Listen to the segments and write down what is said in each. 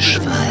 Redeschwall.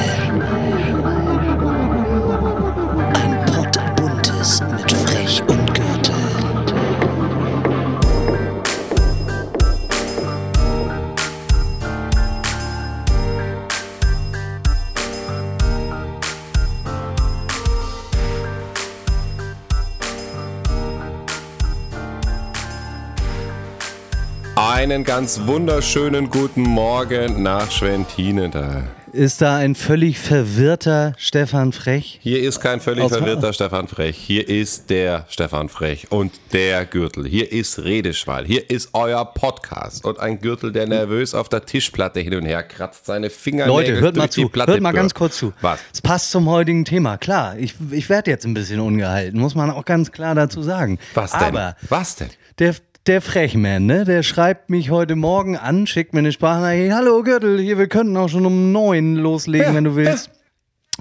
Einen ganz wunderschönen guten Morgen nach Schwentine da. Ist da ein völlig verwirrter Stefan Frech? Hier ist kein völlig Aus- verwirrter Stefan Frech. Hier ist der Stefan Frech und der Gürtel. Hier ist Redeschwall. Hier ist euer Podcast. Und ein Gürtel, der nervös auf der Tischplatte hin und her kratzt, seine Fingernägel Leute, hört mal zu. Platte Hört mal ganz kurz zu. Was? Es passt zum heutigen Thema. Klar, ich, ich werde jetzt ein bisschen ungehalten, muss man auch ganz klar dazu sagen. Was denn? Aber Was denn? der, der Frechman, ne, der schreibt mich heute Morgen an, schickt mir eine Sprachnachricht. Hallo Gürtel, hier, wir könnten auch schon um neun loslegen, wenn du willst.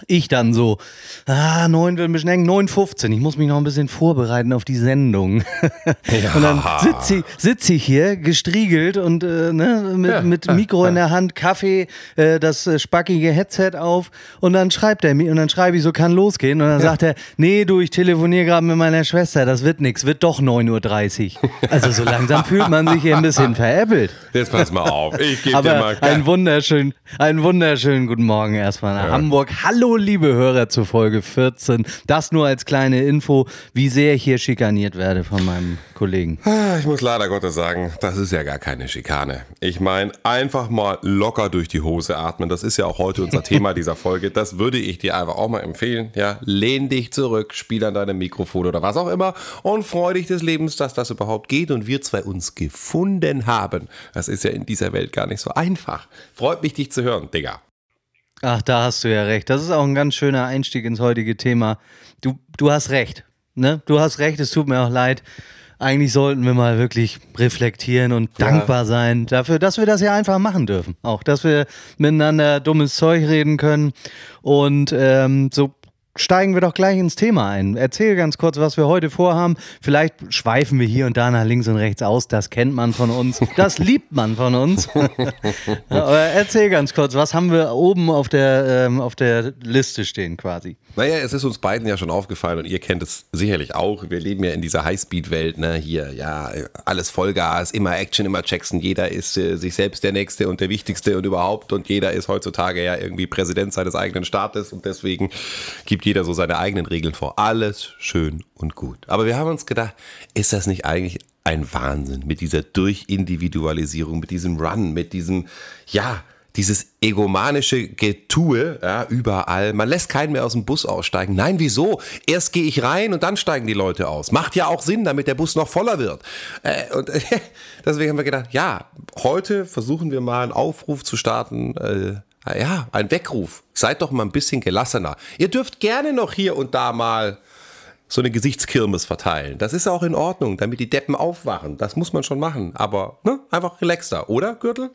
Ich dann so, ah, 9 wird ein bisschen eng, 9.15, ich muss mich noch ein bisschen vorbereiten auf die Sendung. Und dann sitze ich, sitz ich hier, gestriegelt und äh, ne, mit, Ja, mit ja, Mikro in der Hand, Kaffee, äh, das äh, spackige Headset auf und dann schreibt er mir und dann schreibe ich so, kann losgehen und dann sagt er, nee, du, ich telefoniere gerade mit meiner Schwester, das wird nix, wird doch 9.30 Uhr. Also so langsam fühlt man sich hier ein bisschen veräppelt. Jetzt pass mal auf. Ich gebe dir mal einen wunderschönen, einen wunderschönen guten Morgen erstmal nach Hamburg. Hallo, liebe Hörer zur Folge 14. Das nur als kleine Info, wie sehr ich hier schikaniert werde von meinem Kollegen. Ich muss leider Gottes sagen, das ist ja gar keine Schikane. Ich meine, einfach mal locker durch die Hose atmen. Das ist ja auch heute unser Thema dieser Folge. Das würde ich dir einfach auch mal empfehlen. Ja, lehn dich zurück, spiel an deinem Mikrofon oder was auch immer und freu dich des Lebens, dass das überhaupt geht und wir zwei uns gefunden haben. Das ist ja in dieser Welt gar nicht so einfach. Freut mich, dich zu hören, Digga. Ach, da hast du ja recht. Das ist auch ein ganz schöner Einstieg ins heutige Thema. Du, du hast recht. Ne? Du hast recht, es tut mir auch leid. Eigentlich sollten wir mal wirklich reflektieren und dankbar sein dafür, dass wir das ja einfach machen dürfen. Auch, dass wir miteinander dummes Zeug reden können. Und ähm, so steigen wir doch gleich ins Thema ein. Erzähl ganz kurz, was wir heute vorhaben. Vielleicht schweifen wir hier und da nach links und rechts aus. Das kennt man von uns. Das liebt man von uns. Aber erzähl ganz kurz, was haben wir oben auf der, ähm, auf der Liste stehen quasi? Naja, es ist uns beiden ja schon aufgefallen und ihr kennt es sicherlich auch. Wir leben ja in dieser Highspeed-Welt, ne? Hier, ja, alles Vollgas, immer Action, immer Jackson. Jeder ist äh, sich selbst der Nächste und der Wichtigste und überhaupt. Und jeder ist heutzutage ja irgendwie Präsident seines eigenen Staates und deswegen gibt jeder so seine eigenen Regeln vor. Alles schön und gut. Aber wir haben uns gedacht, ist das nicht eigentlich ein Wahnsinn mit dieser Durchindividualisierung, mit diesem Run, mit diesem, ja, dieses egomanische Getue ja, überall. Man lässt keinen mehr aus dem Bus aussteigen. Nein, wieso? Erst gehe ich rein und dann steigen die Leute aus. Macht ja auch Sinn, damit der Bus noch voller wird. Äh, und äh, deswegen haben wir gedacht, ja, heute versuchen wir mal einen Aufruf zu starten. Äh, ja, ein Weckruf. Seid doch mal ein bisschen gelassener. Ihr dürft gerne noch hier und da mal so eine Gesichtskirmes verteilen. Das ist auch in Ordnung, damit die Deppen aufwachen. Das muss man schon machen. Aber ne, einfach relaxter, oder, Gürtel?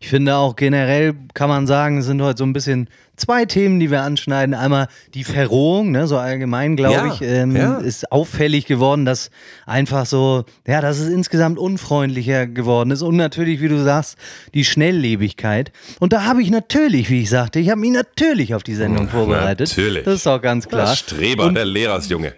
Ich finde auch generell kann man sagen, es sind heute so ein bisschen zwei Themen, die wir anschneiden. Einmal die Verrohung, ne, so allgemein, glaube Ja, ich, ähm, ja. ist auffällig geworden, dass einfach so, ja, dass es insgesamt unfreundlicher geworden ist. Und natürlich, wie du sagst, die Schnelllebigkeit. Und da habe ich natürlich, wie ich sagte, ich habe mich natürlich auf die Sendung vorbereitet. natürlich. Das ist auch ganz klar. Der Streber, der Lehrersjunge.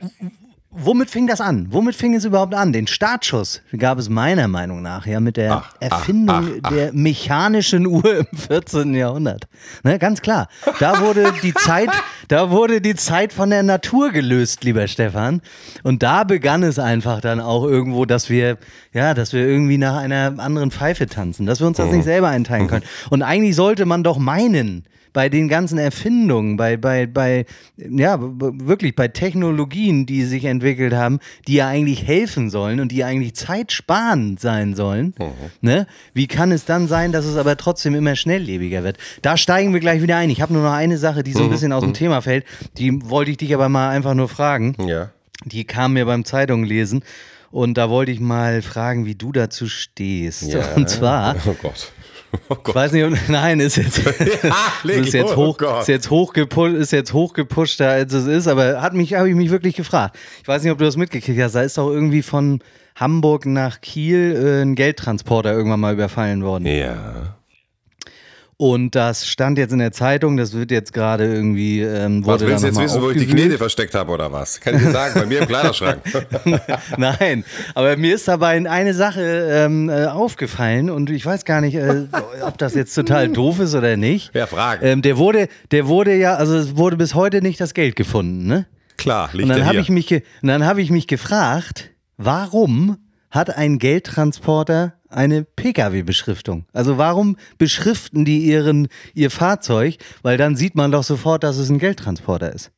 Womit fing das an? Womit fing es überhaupt an? Den Startschuss gab es meiner Meinung nach ja mit der Ach, Erfindung ach, ach. der mechanischen Uhr im 14. Jahrhundert. Ne, ganz klar. Da wurde die Zeit, da wurde die Zeit von der Natur gelöst, lieber Stefan. Und da begann es einfach dann auch irgendwo, dass wir, ja, dass wir irgendwie nach einer anderen Pfeife tanzen, dass wir uns das Mhm. nicht selber einteilen können. Und eigentlich sollte man doch meinen, bei den ganzen Erfindungen, bei, bei, bei, ja, wirklich bei Technologien, die sich entwickelt haben, die ja eigentlich helfen sollen und die eigentlich zeitsparend sein sollen, ne? Wie kann es dann sein, dass es aber trotzdem immer schnelllebiger wird? Da steigen wir gleich wieder ein. Ich habe nur noch eine Sache, die so ein bisschen aus dem Thema fällt. Die wollte ich dich aber mal einfach nur fragen. Ja. Die kam mir beim Zeitung Und da wollte ich mal fragen, wie du dazu stehst. ja. Und zwar, Oh Gott. Oh ich weiß nicht, ob- nein, ist jetzt, leg ist jetzt, los, hoch, oh ist jetzt hochgepusht, ist jetzt hochgepushter, als es ist, aber hat mich, habe ich mich wirklich gefragt. Ich weiß nicht, ob du das mitgekriegt hast. Da ist doch irgendwie von Hamburg nach Kiel äh, ein Geldtransporter irgendwann mal überfallen worden. Ja. Und das stand jetzt in der Zeitung, das wird jetzt gerade irgendwie. Ähm, Was willst du jetzt wissen, wo ich die aufgewühlt. Knete versteckt habe oder was? Kann ich dir sagen, bei mir im Kleiderschrank. Nein, aber mir ist dabei eine Sache ähm, äh, aufgefallen und ich weiß gar nicht, äh, ob das jetzt total doof ist oder nicht. Ja, Fragen. Ähm, der wurde, der wurde ja, also es wurde bis heute nicht das Geld gefunden, ne? Klar, liegt Und dann habe ich mich, und dann habe ich mich gefragt, warum hat ein Geldtransporter eine Pkw-Beschriftung? Also warum beschriften die ihren, ihr Fahrzeug? Weil dann sieht man doch sofort, dass es ein Geldtransporter ist.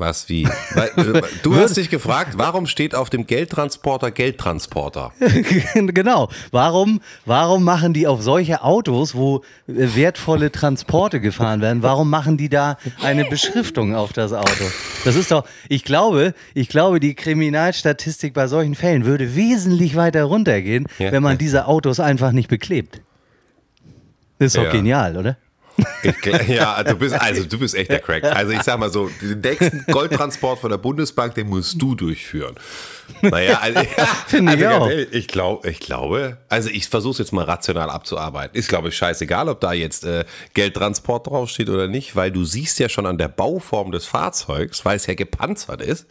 Was, wie? Äh, du hast dich gefragt, warum steht auf dem Geldtransporter Geldtransporter? genau. Warum, warum machen die auf solche Autos, wo äh, wertvolle Transporte gefahren werden, warum machen die da eine Beschriftung auf das Auto? Das ist doch, ich glaube, ich glaube, die Kriminalstatistik bei solchen Fällen würde wesentlich weiter runtergehen, Ja. wenn man diese Autos einfach nicht beklebt. Das ist doch Ja. genial, oder? Ich, ja, du bist, also du bist echt der Crack. Also ich sag mal so, den nächsten Goldtransport von der Bundesbank, den musst du durchführen. Naja, also, Finde ich also ganz auch. ehrlich, ich, glaub, ich glaube, also ich versuche es jetzt mal rational abzuarbeiten. Ist, glaube ich, scheißegal, ob da jetzt äh, Geldtransport draufsteht oder nicht, weil du siehst ja schon an der Bauform des Fahrzeugs, weil es ja gepanzert ist,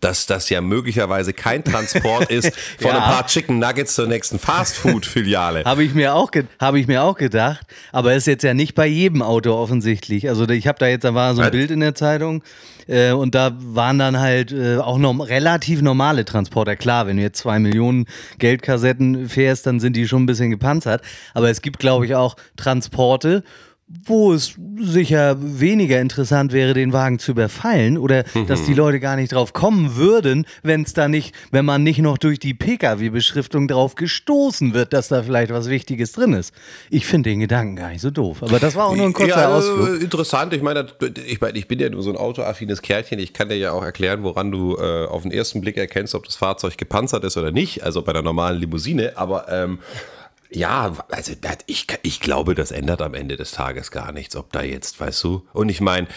dass das ja möglicherweise kein Transport ist von Ja. ein paar Chicken Nuggets zur nächsten Fastfood-Filiale. Habe ich mir auch habe ich mir auch gedacht, aber ist jetzt ja nicht bei jedem Auto offensichtlich. Also ich habe da jetzt da war so ein Was? Bild in der Zeitung äh, und da waren dann halt äh, auch noch relativ normale Transporter. Klar, wenn du jetzt zwei Millionen Geldkassetten fährst, dann sind die schon ein bisschen gepanzert. Aber es gibt, glaube ich, auch Transporte, wo es sicher weniger interessant wäre, den Wagen zu überfallen oder dass die Leute gar nicht drauf kommen würden, wenn es da nicht, wenn man nicht noch durch die Pkw-Beschriftung drauf gestoßen wird, dass da vielleicht was Wichtiges drin ist. Ich finde den Gedanken gar nicht so doof. Aber das war auch nur ein kurzer ja, Ausflug. äh, Interessant. Ich meine, ich meine, ich bin ja nur so ein autoaffines Kerlchen. Ich kann dir ja auch erklären, woran du äh, auf den ersten Blick erkennst, ob das Fahrzeug gepanzert ist oder nicht. Also bei der normalen Limousine. Aber ähm, ja, also ich, ich glaube, das ändert am Ende des Tages gar nichts, ob da jetzt, weißt du. Und ich meine,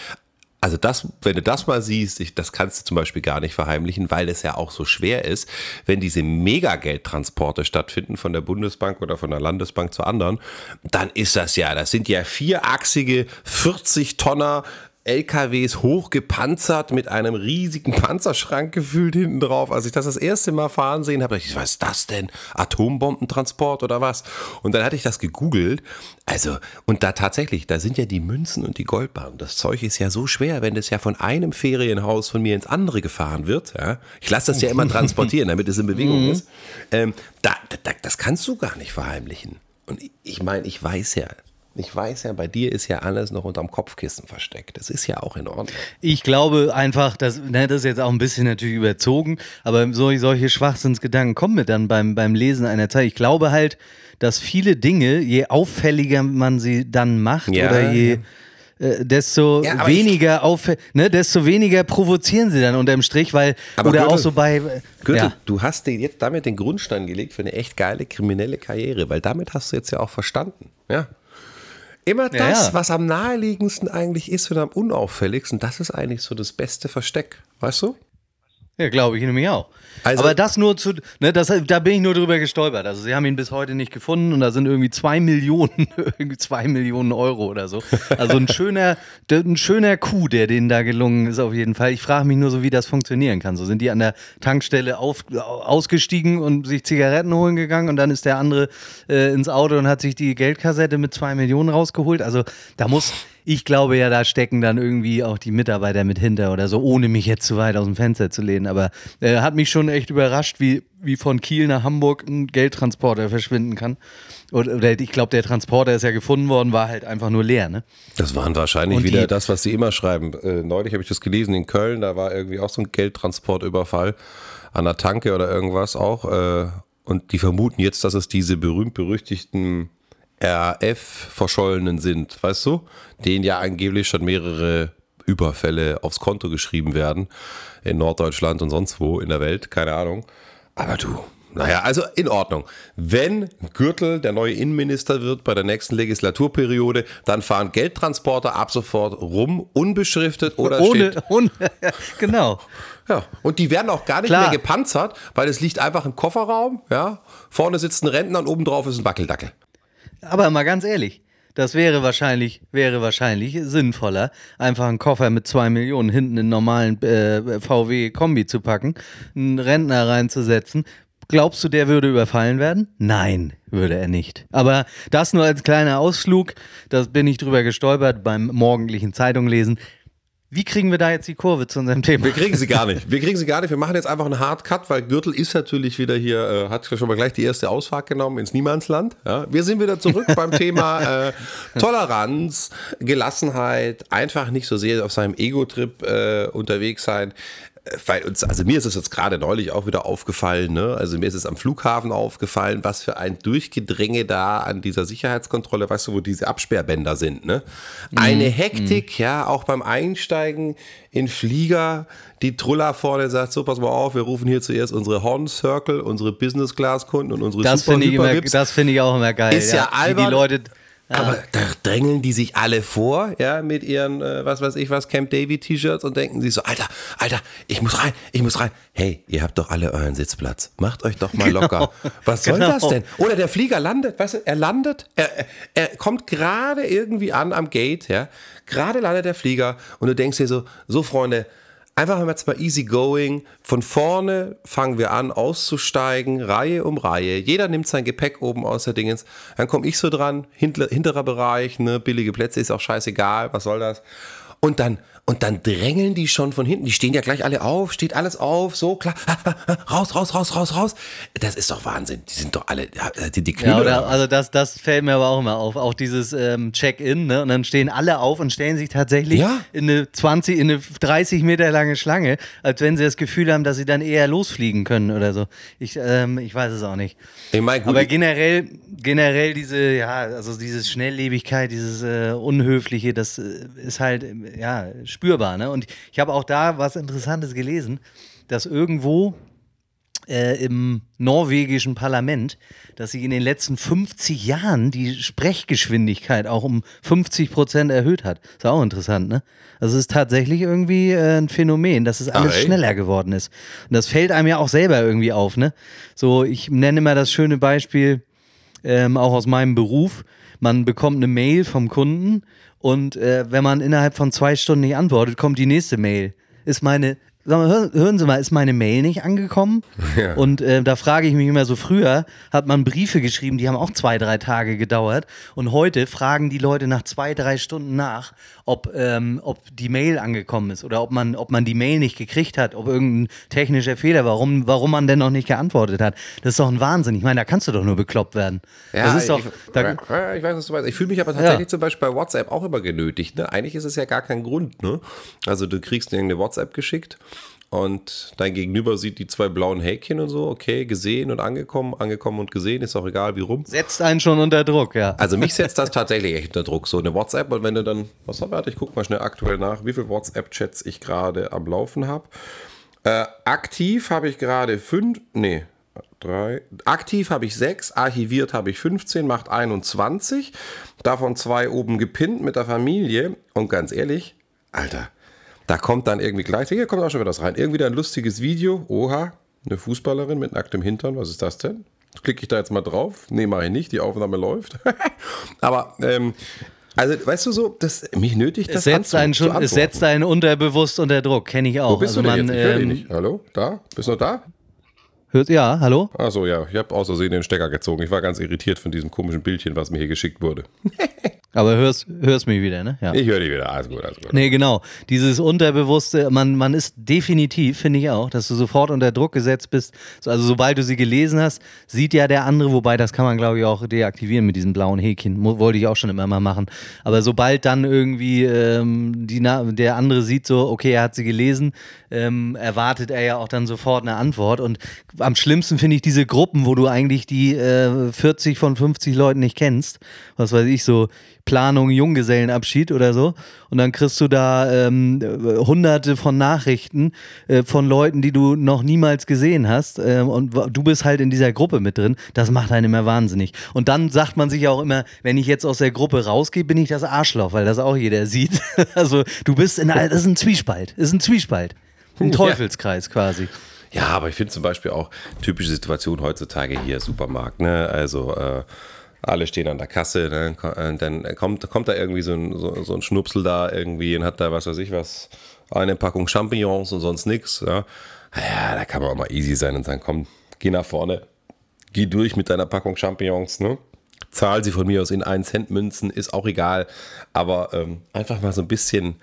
also das, wenn du das mal siehst, ich, das kannst du zum Beispiel gar nicht verheimlichen, weil es ja auch so schwer ist, wenn diese Megageldtransporte stattfinden von der Bundesbank oder von der Landesbank zu anderen, dann ist das ja, das sind ja vierachsige 40 Tonner LKWs hochgepanzert mit einem riesigen Panzerschrank gefühlt hinten drauf. Als ich das das erste Mal fahren sehen habe, dachte ich, was ist das denn? Atombombentransport oder was? Und dann hatte ich das gegoogelt. Also, und da tatsächlich, da sind ja die Münzen und die Goldbarren. Das Zeug ist ja so schwer, wenn das ja von einem Ferienhaus von mir ins andere gefahren wird. Ja? Ich lasse das ja immer transportieren, damit es in Bewegung ist. Ähm, da, da, das kannst du gar nicht verheimlichen. Und ich- ich meine, ich weiß ja, ich weiß ja, bei dir ist ja alles noch unterm Kopfkissen versteckt. Das ist ja auch in Ordnung. Ich glaube einfach, dass, ne, das ist jetzt auch ein bisschen natürlich überzogen, aber so, solche Schwachsinnsgedanken kommen mir dann beim, beim Lesen einer Zeit. Ich glaube halt, dass viele Dinge, je auffälliger man sie dann macht Ja, oder je äh, desto Ja, weniger auffä- ne, desto weniger provozieren sie dann unterm Strich, weil Aber oder auch Gürtel, so bei Gürtel, ja. du hast dir jetzt damit den Grundstein gelegt für eine echt geile kriminelle Karriere, weil damit hast du jetzt ja auch verstanden. Ja. Immer das, ja. was am naheliegendsten eigentlich ist und am unauffälligsten, das ist eigentlich so das beste Versteck. Weißt du? Ja, glaube ich nämlich auch. Also- Aber das nur zu, ne, das, da bin ich nur drüber gestolpert. Also sie haben ihn bis heute nicht gefunden und da sind irgendwie zwei Millionen, irgendwie zwei Millionen Euro oder so. Also ein schöner, ein schöner Coup, der denen da gelungen ist auf jeden Fall. Ich frage mich nur so, wie das funktionieren kann. So sind die an der Tankstelle auf, ausgestiegen und sich Zigaretten holen gegangen und dann ist der andere äh, ins Auto und hat sich die Geldkassette mit zwei Millionen rausgeholt. Also da muss, ich glaube ja, da stecken dann irgendwie auch die Mitarbeiter mit hinter oder so, ohne mich jetzt zu weit aus dem Fenster zu lehnen. Aber äh, hat mich schon echt überrascht, wie, wie von Kiel nach Hamburg ein Geldtransporter verschwinden kann. Oder, oder ich glaube, der Transporter ist ja gefunden worden, war halt einfach nur leer, ne? Das waren wahrscheinlich Und wieder die- das, was sie immer schreiben. Äh, neulich habe ich das gelesen in Köln, da war irgendwie auch so ein Geldtransportüberfall an der Tanke oder irgendwas auch. Äh, und die vermuten jetzt, dass es diese berühmt-berüchtigten RF-Verschollenen sind, weißt du? Denen ja angeblich schon mehrere Überfälle aufs Konto geschrieben werden. In Norddeutschland und sonst wo in der Welt, keine Ahnung. Aber du, naja, also in Ordnung. Wenn Gürtel der neue Innenminister wird bei der nächsten Legislaturperiode, dann fahren Geldtransporter ab sofort rum, unbeschriftet oder Ohne, steht. ohne genau. Ja, und die werden auch gar nicht Klar. mehr gepanzert, weil es liegt einfach im Kofferraum, ja. Vorne sitzt ein Rentner und oben drauf ist ein Wackeldackel. Aber mal ganz ehrlich, Das wäre wahrscheinlich, wäre wahrscheinlich sinnvoller, einfach einen Koffer mit zwei Millionen hinten in einen normalen äh, VW-Kombi zu packen, einen Rentner reinzusetzen. Glaubst du, der würde überfallen werden? Nein, würde er nicht. Aber das nur als kleiner Ausflug, da bin ich drüber gestolpert beim morgendlichen Zeitunglesen. Wie kriegen wir da jetzt die Kurve zu unserem Thema? Wir kriegen sie gar nicht. Wir kriegen sie gar nicht. Wir machen jetzt einfach einen Hard Cut, weil Gürtel ist natürlich wieder hier, äh, hat schon mal gleich die erste Ausfahrt genommen ins Niemandsland. Ja. Wir sind wieder zurück beim Thema äh, Toleranz, Gelassenheit, einfach nicht so sehr auf seinem Ego-Trip äh, unterwegs sein weil uns, also mir ist es jetzt gerade neulich auch wieder aufgefallen, ne? Also mir ist es am Flughafen aufgefallen, was für ein Durchgedränge da an dieser Sicherheitskontrolle, weißt du, wo diese Absperrbänder sind, ne? Eine mhm. Hektik, mhm. ja, auch beim Einsteigen in Flieger, die Truller vorne sagt, so pass mal auf, wir rufen hier zuerst unsere Horn Circle, unsere Business Class Kunden und unsere das Super ich immer, Das finde ich auch immer geil. Ist ja, ja albern. Die Leute aber da drängeln die sich alle vor, ja, mit ihren, äh, was weiß ich was, Camp David T-Shirts und denken sich so, Alter, Alter, ich muss rein, ich muss rein. Hey, ihr habt doch alle euren Sitzplatz. Macht euch doch mal locker. Genau. Was soll genau. das denn? Oder der Flieger landet, weißt du, er landet, er, er kommt gerade irgendwie an am Gate, ja, gerade landet der Flieger und du denkst dir so, so Freunde, einfach jetzt mal easy going. Von vorne fangen wir an auszusteigen, Reihe um Reihe. Jeder nimmt sein Gepäck oben aus der Dingens. Dann komme ich so dran, hinterer Bereich, ne, billige Plätze ist auch scheißegal, was soll das? Und dann und dann drängeln die schon von hinten. Die stehen ja gleich alle auf, steht alles auf, so klar. Raus, raus, raus, raus, raus. Das ist doch Wahnsinn. Die sind doch alle, die, die Knüller. Ja, oder, also das, das fällt mir aber auch immer auf. Auch dieses ähm, Check-in, ne? Und dann stehen alle auf und stellen sich tatsächlich ja? in eine 20, in eine 30 Meter lange Schlange, als wenn sie das Gefühl haben, dass sie dann eher losfliegen können oder so. Ich, ähm, ich weiß es auch nicht. Ich mein, gut, aber generell, generell diese, ja, also diese Schnelllebigkeit, dieses äh, Unhöfliche, das äh, ist halt, ja, spürbar. Ne? Und ich habe auch da was Interessantes gelesen, dass irgendwo äh, im norwegischen Parlament, dass sich in den letzten 50 Jahren die Sprechgeschwindigkeit auch um 50 Prozent erhöht hat. Ist auch interessant, ne? Also es ist tatsächlich irgendwie äh, ein Phänomen, dass es alles Ach, schneller geworden ist. Und das fällt einem ja auch selber irgendwie auf, ne? So, ich nenne immer das schöne Beispiel, ähm, auch aus meinem Beruf. Man bekommt eine Mail vom Kunden und äh, wenn man innerhalb von zwei Stunden nicht antwortet, kommt die nächste Mail. Ist meine mal, hören Sie mal, ist meine Mail nicht angekommen? Ja. Und äh, da frage ich mich immer so, früher hat man Briefe geschrieben, die haben auch zwei, drei Tage gedauert. Und heute fragen die Leute nach zwei, drei Stunden nach, ob, ähm, ob die Mail angekommen ist oder ob man, ob man die Mail nicht gekriegt hat, ob irgendein technischer Fehler, warum, warum man denn noch nicht geantwortet hat. Das ist doch ein Wahnsinn. Ich meine, da kannst du doch nur bekloppt werden. Ja, das ist doch, ich, da, ich weiß, was du meinst. Ich fühle mich aber tatsächlich ja. zum Beispiel bei WhatsApp auch immer genötigt. Ne? Eigentlich ist es ja gar kein Grund. Ne? Also du kriegst irgendeine WhatsApp geschickt und dein Gegenüber sieht die zwei blauen Häkchen und so, okay, gesehen und angekommen, angekommen und gesehen, ist auch egal wie rum. Setzt einen schon unter Druck, ja. Also mich setzt das tatsächlich echt unter Druck. So eine WhatsApp, und wenn du dann, was hab ich, ich guck mal schnell aktuell nach, wie viele WhatsApp-Chats ich gerade am Laufen habe. Äh, aktiv habe ich gerade fünf, nee, drei, aktiv habe ich sechs, archiviert habe ich 15, macht 21. Davon zwei oben gepinnt mit der Familie. Und ganz ehrlich, Alter, da kommt dann irgendwie gleich, hier kommt auch schon wieder das rein. Irgendwie ein lustiges Video. Oha, eine Fußballerin mit nacktem Hintern. Was ist das denn? Klicke ich da jetzt mal drauf? Nee, mache ich nicht. Die Aufnahme läuft. Aber ähm, also, weißt du so, das, mich nötigt das es setzt einen schon, Es setzt einen unterbewusst unter Druck, kenne ich auch. Wo bist also du denn man, jetzt? Ich höre ähm, nicht. Hallo? Da? Bist du noch da? Hört, ja, hallo? Achso, ja, ich habe aus Versehen den Stecker gezogen. Ich war ganz irritiert von diesem komischen Bildchen, was mir hier geschickt wurde. Aber hörst, hörst mich wieder, ne? Ja. Ich höre dich wieder, alles gut, alles gut. Nee, genau. Dieses Unterbewusste, man, man ist definitiv, finde ich auch, dass du sofort unter Druck gesetzt bist. Also sobald du sie gelesen hast, sieht ja der andere, wobei das kann man, glaube ich, auch deaktivieren mit diesem blauen Häkchen. Wollte ich auch schon immer mal machen. Aber sobald dann irgendwie ähm, die, der andere sieht so, okay, er hat sie gelesen, ähm, erwartet er ja auch dann sofort eine Antwort. Und am schlimmsten finde ich diese Gruppen, wo du eigentlich die äh, 40 von 50 Leuten nicht kennst. Was weiß ich, so Planung Junggesellenabschied oder so. Und dann kriegst du da ähm, hunderte von Nachrichten äh, von Leuten, die du noch niemals gesehen hast. Äh, und du bist halt in dieser Gruppe mit drin. Das macht einen immer wahnsinnig. Und dann sagt man sich auch immer, wenn ich jetzt aus der Gruppe rausgehe, bin ich das Arschloch, weil das auch jeder sieht. also du bist in, das ist ein Zwiespalt. Das ist ein Zwiespalt. Ein Teufelskreis quasi. Ja, aber ich finde zum Beispiel auch typische Situation heutzutage hier, Supermarkt, ne? Also äh, Alle stehen an der Kasse, ne? Ko- dann kommt, kommt da irgendwie so ein, so, so ein Schnupsel da irgendwie und hat da, was weiß ich was, eine Packung Champignons und sonst nichts. Ja. ja, da kann man auch mal easy sein und sagen, komm, geh nach vorne, geh durch mit deiner Packung Champignons, ne? Zahl sie von mir aus in 1 Cent Münzen, ist auch egal. Aber ähm, einfach mal so ein bisschen,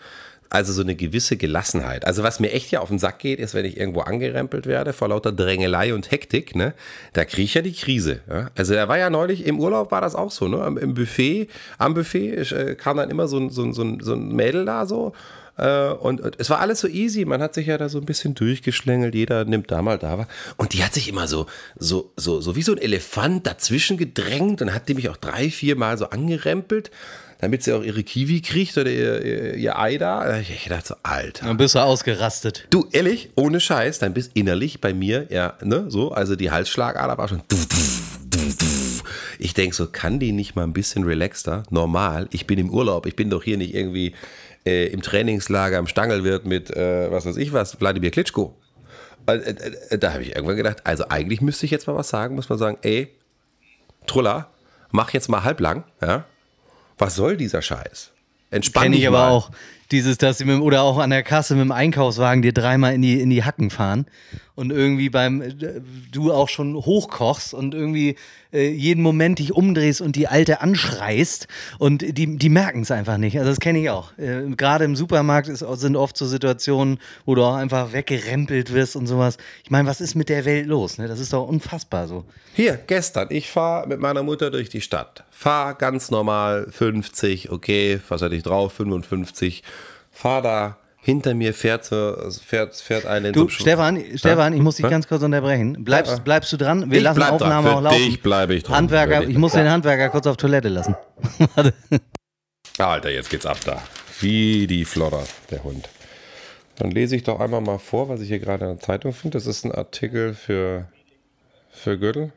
also so eine gewisse Gelassenheit. Also was mir echt hier auf den Sack geht, ist, wenn ich irgendwo angerempelt werde vor lauter Drängelei und Hektik, ne? Da kriege ich ja die Krise. Ja? Also er war ja neulich im Urlaub, war das auch so, ne? Am- Im Buffet, am Buffet äh, kam dann immer so ein, so, so, so ein Mädel da so. Äh, und, und es war alles so easy. Man hat sich ja da so ein bisschen durchgeschlängelt. Jeder nimmt da mal da was. Und die hat sich immer so, so, so, so wie so ein Elefant dazwischen gedrängt und hat die mich auch drei, vier Mal so angerempelt, damit sie auch ihre Kiwi kriegt oder ihr, ihr, ihr Ei da. Ich dachte so, Alter. Dann bist du ausgerastet. Du, ehrlich, ohne Scheiß, dann bist innerlich bei mir, ja, ne, so, also die Halsschlagader war schon. Ich denke so, kann die nicht mal ein bisschen relaxter? Normal, ich bin im Urlaub, ich bin doch hier nicht irgendwie äh, im Trainingslager im Stangelwirt mit, äh, was weiß ich was, Wladimir Klitschko. Äh, äh, äh, da habe ich irgendwann gedacht, also eigentlich müsste ich jetzt mal was sagen, muss man sagen, ey, Trulla, mach jetzt mal halblang, ja? Was soll dieser Scheiß? Entspann dich ich aber auch. Dieses, dass sie mit, oder auch an der Kasse mit dem Einkaufswagen dir dreimal in die, in die Hacken fahren und irgendwie beim, äh, du auch schon hochkochst und irgendwie äh, jeden Moment dich umdrehst und die Alte anschreist und die, die merken es einfach nicht. Also das kenne ich auch. Äh, Gerade im Supermarkt ist, sind oft so Situationen, wo du auch einfach weggerempelt wirst und sowas. Ich meine, was ist mit der Welt los? Ne? Das ist doch unfassbar so. Hier, gestern, ich fahre mit meiner Mutter durch die Stadt. Fahr ganz normal 50, okay, was hatte ich drauf? 55. Fahr da, hinter mir fährt, fährt, fährt eine in Du, so Stefan, Stefan, ich muss dich ganz kurz unterbrechen. Bleibst, bleibst du dran? Wir Ich lassen bleib dran. Aufnahme Für auch laufen. dich bleibe ich dran. Handwerker, ich muss den Handwerker kurz auf Toilette lassen. Alter, jetzt geht's ab da. Wie die Flodder, der Hund. Dann lese ich doch einmal mal vor, was ich hier gerade in der Zeitung finde. Das ist ein Artikel für, für Gürtel.